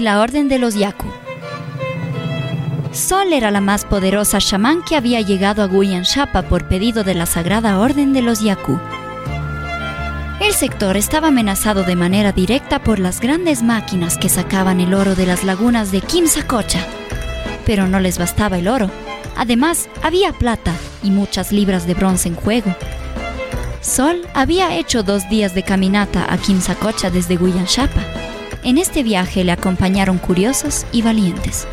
la Orden de los Yaku. Sol era la más poderosa chamán que había llegado a Guyan Shapa por pedido de la Sagrada Orden de los Yaku. El sector estaba amenazado de manera directa por las grandes máquinas que sacaban el oro de las lagunas de Kimsacocha. Pero no les bastaba el oro. Además, había plata y muchas libras de bronce en juego. Sol había hecho dos días de caminata a Kimsacocha desde Guyanchapa. En este viaje le acompañaron curiosos y valientes.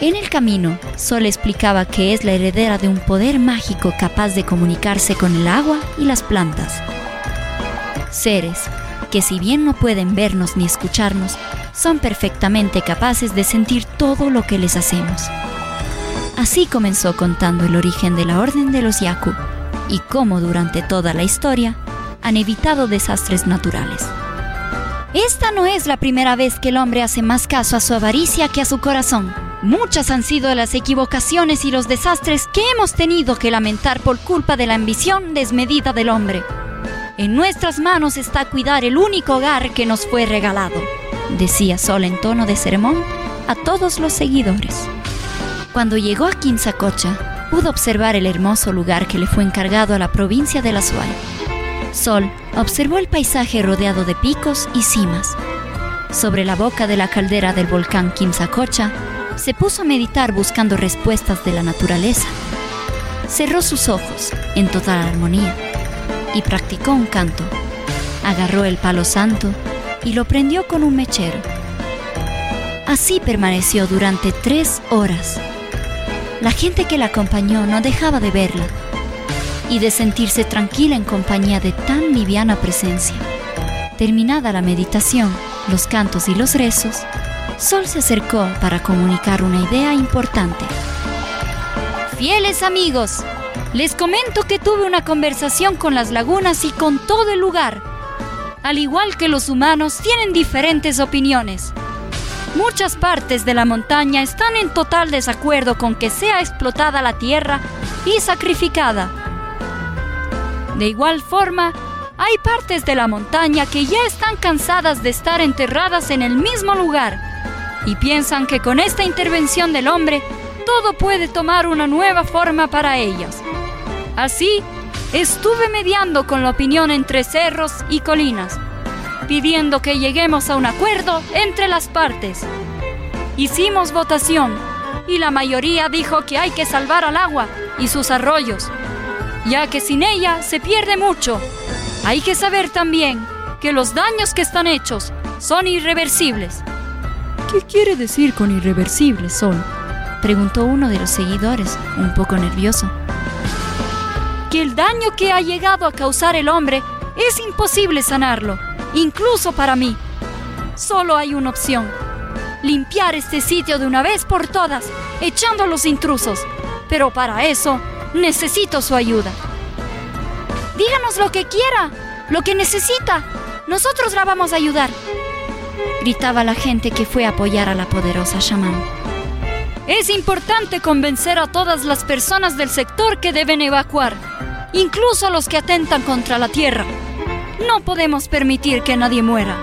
En el camino, Sol explicaba que es la heredera de un poder mágico capaz de comunicarse con el agua y las plantas. Seres que si bien no pueden vernos ni escucharnos, son perfectamente capaces de sentir todo lo que les hacemos. Así comenzó contando el origen de la Orden de los Yaku y cómo durante toda la historia han evitado desastres naturales. Esta no es la primera vez que el hombre hace más caso a su avaricia que a su corazón. Muchas han sido las equivocaciones y los desastres que hemos tenido que lamentar por culpa de la ambición desmedida del hombre. En nuestras manos está cuidar el único hogar que nos fue regalado, decía Sol en tono de sermón a todos los seguidores. Cuando llegó a Quinzacocha, pudo observar el hermoso lugar que le fue encargado a la provincia de la Suay. Sol observó el paisaje rodeado de picos y cimas. Sobre la boca de la caldera del volcán Quimsacocha, se puso a meditar buscando respuestas de la naturaleza. Cerró sus ojos en total armonía y practicó un canto. Agarró el palo santo y lo prendió con un mechero. Así permaneció durante tres horas. La gente que la acompañó no dejaba de verla y de sentirse tranquila en compañía de tan liviana presencia. Terminada la meditación, los cantos y los rezos, Sol se acercó para comunicar una idea importante. Fieles amigos, les comento que tuve una conversación con las lagunas y con todo el lugar. Al igual que los humanos, tienen diferentes opiniones. Muchas partes de la montaña están en total desacuerdo con que sea explotada la tierra y sacrificada. De igual forma, hay partes de la montaña que ya están cansadas de estar enterradas en el mismo lugar y piensan que con esta intervención del hombre todo puede tomar una nueva forma para ellas. Así, estuve mediando con la opinión entre cerros y colinas, pidiendo que lleguemos a un acuerdo entre las partes. Hicimos votación y la mayoría dijo que hay que salvar al agua y sus arroyos, ya que sin ella se pierde mucho. Hay que saber también que los daños que están hechos son irreversibles. ¿Qué quiere decir con irreversible, Sol? Preguntó uno de los seguidores, un poco nervioso que el daño que ha llegado a causar el hombre es imposible sanarlo, incluso para mí. Solo hay una opción, limpiar este sitio de una vez por todas, echando a los intrusos. Pero para eso necesito su ayuda. Díganos lo que quiera, lo que necesita. Nosotros la vamos a ayudar. Gritaba la gente que fue a apoyar a la poderosa chamán. Es importante convencer a todas las personas del sector que deben evacuar incluso a los que atentan contra la tierra. No podemos permitir que nadie muera.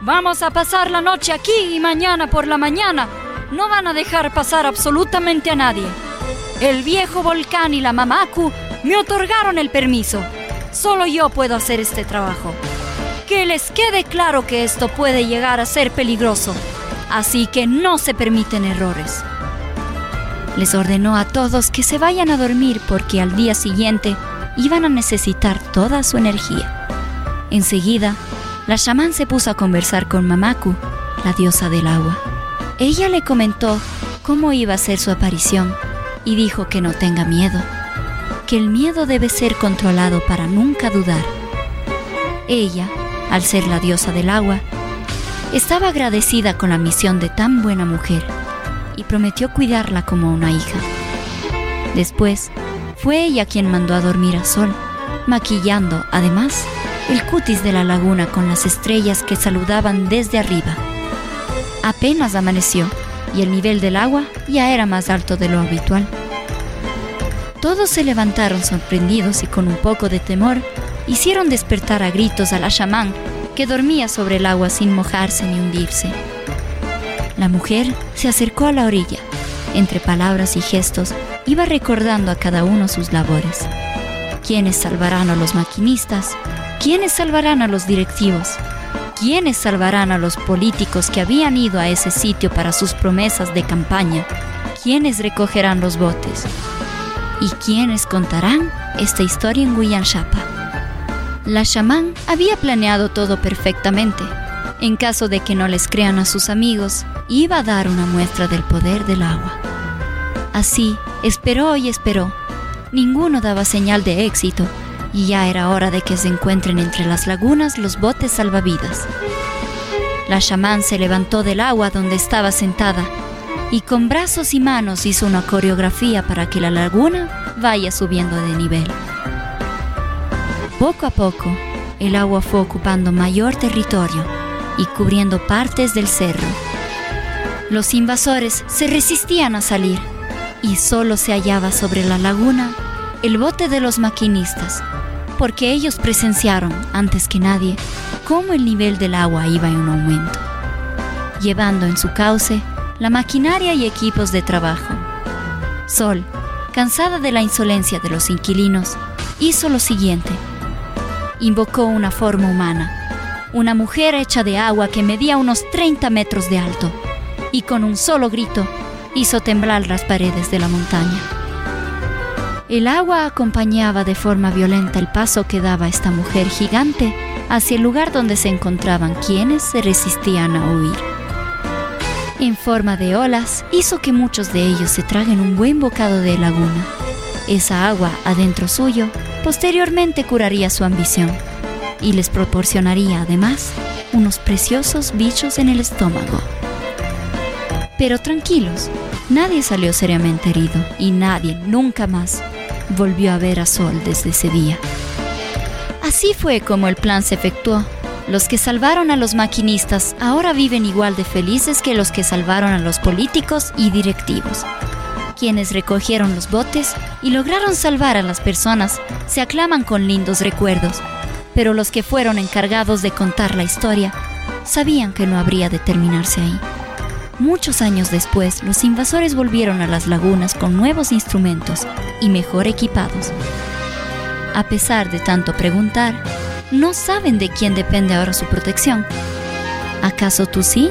Vamos a pasar la noche aquí y mañana por la mañana no van a dejar pasar absolutamente a nadie. El viejo volcán y la Mamaku me otorgaron el permiso. Solo yo puedo hacer este trabajo. Que les quede claro que esto puede llegar a ser peligroso, así que no se permiten errores. Les ordenó a todos que se vayan a dormir porque al día siguiente iban a necesitar toda su energía. Enseguida, la chamán se puso a conversar con Mamaku, la diosa del agua. Ella le comentó cómo iba a ser su aparición y dijo que no tenga miedo, que el miedo debe ser controlado para nunca dudar. Ella, al ser la diosa del agua, estaba agradecida con la misión de tan buena mujer y prometió cuidarla como una hija. Después, fue ella quien mandó a dormir a Sol, maquillando, además, el cutis de la laguna con las estrellas que saludaban desde arriba. Apenas amaneció y el nivel del agua ya era más alto de lo habitual. Todos se levantaron sorprendidos y con un poco de temor hicieron despertar a gritos a la chamán que dormía sobre el agua sin mojarse ni hundirse. La mujer se acercó a la orilla. Entre palabras y gestos, iba recordando a cada uno sus labores. ¿Quiénes salvarán a los maquinistas? ¿Quiénes salvarán a los directivos? ¿Quiénes salvarán a los políticos que habían ido a ese sitio para sus promesas de campaña? ¿Quiénes recogerán los botes? ¿Y quiénes contarán esta historia en Guyanchapa? La chamán había planeado todo perfectamente. En caso de que no les crean a sus amigos, iba a dar una muestra del poder del agua. Así, esperó y esperó. Ninguno daba señal de éxito y ya era hora de que se encuentren entre las lagunas los botes salvavidas. La chamán se levantó del agua donde estaba sentada y con brazos y manos hizo una coreografía para que la laguna vaya subiendo de nivel. Poco a poco, el agua fue ocupando mayor territorio y cubriendo partes del cerro. Los invasores se resistían a salir y solo se hallaba sobre la laguna el bote de los maquinistas, porque ellos presenciaron, antes que nadie, cómo el nivel del agua iba en aumento, llevando en su cauce la maquinaria y equipos de trabajo. Sol, cansada de la insolencia de los inquilinos, hizo lo siguiente. Invocó una forma humana, una mujer hecha de agua que medía unos 30 metros de alto, y con un solo grito hizo temblar las paredes de la montaña. El agua acompañaba de forma violenta el paso que daba esta mujer gigante hacia el lugar donde se encontraban quienes se resistían a huir. En forma de olas, hizo que muchos de ellos se traguen un buen bocado de laguna. Esa agua adentro suyo posteriormente curaría su ambición y les proporcionaría además unos preciosos bichos en el estómago. Pero tranquilos, nadie salió seriamente herido y nadie nunca más volvió a ver a Sol desde ese día. Así fue como el plan se efectuó. Los que salvaron a los maquinistas ahora viven igual de felices que los que salvaron a los políticos y directivos. Quienes recogieron los botes y lograron salvar a las personas se aclaman con lindos recuerdos, pero los que fueron encargados de contar la historia sabían que no habría de terminarse ahí. Muchos años después, los invasores volvieron a las lagunas con nuevos instrumentos y mejor equipados. A pesar de tanto preguntar, no saben de quién depende ahora su protección. ¿Acaso tú sí?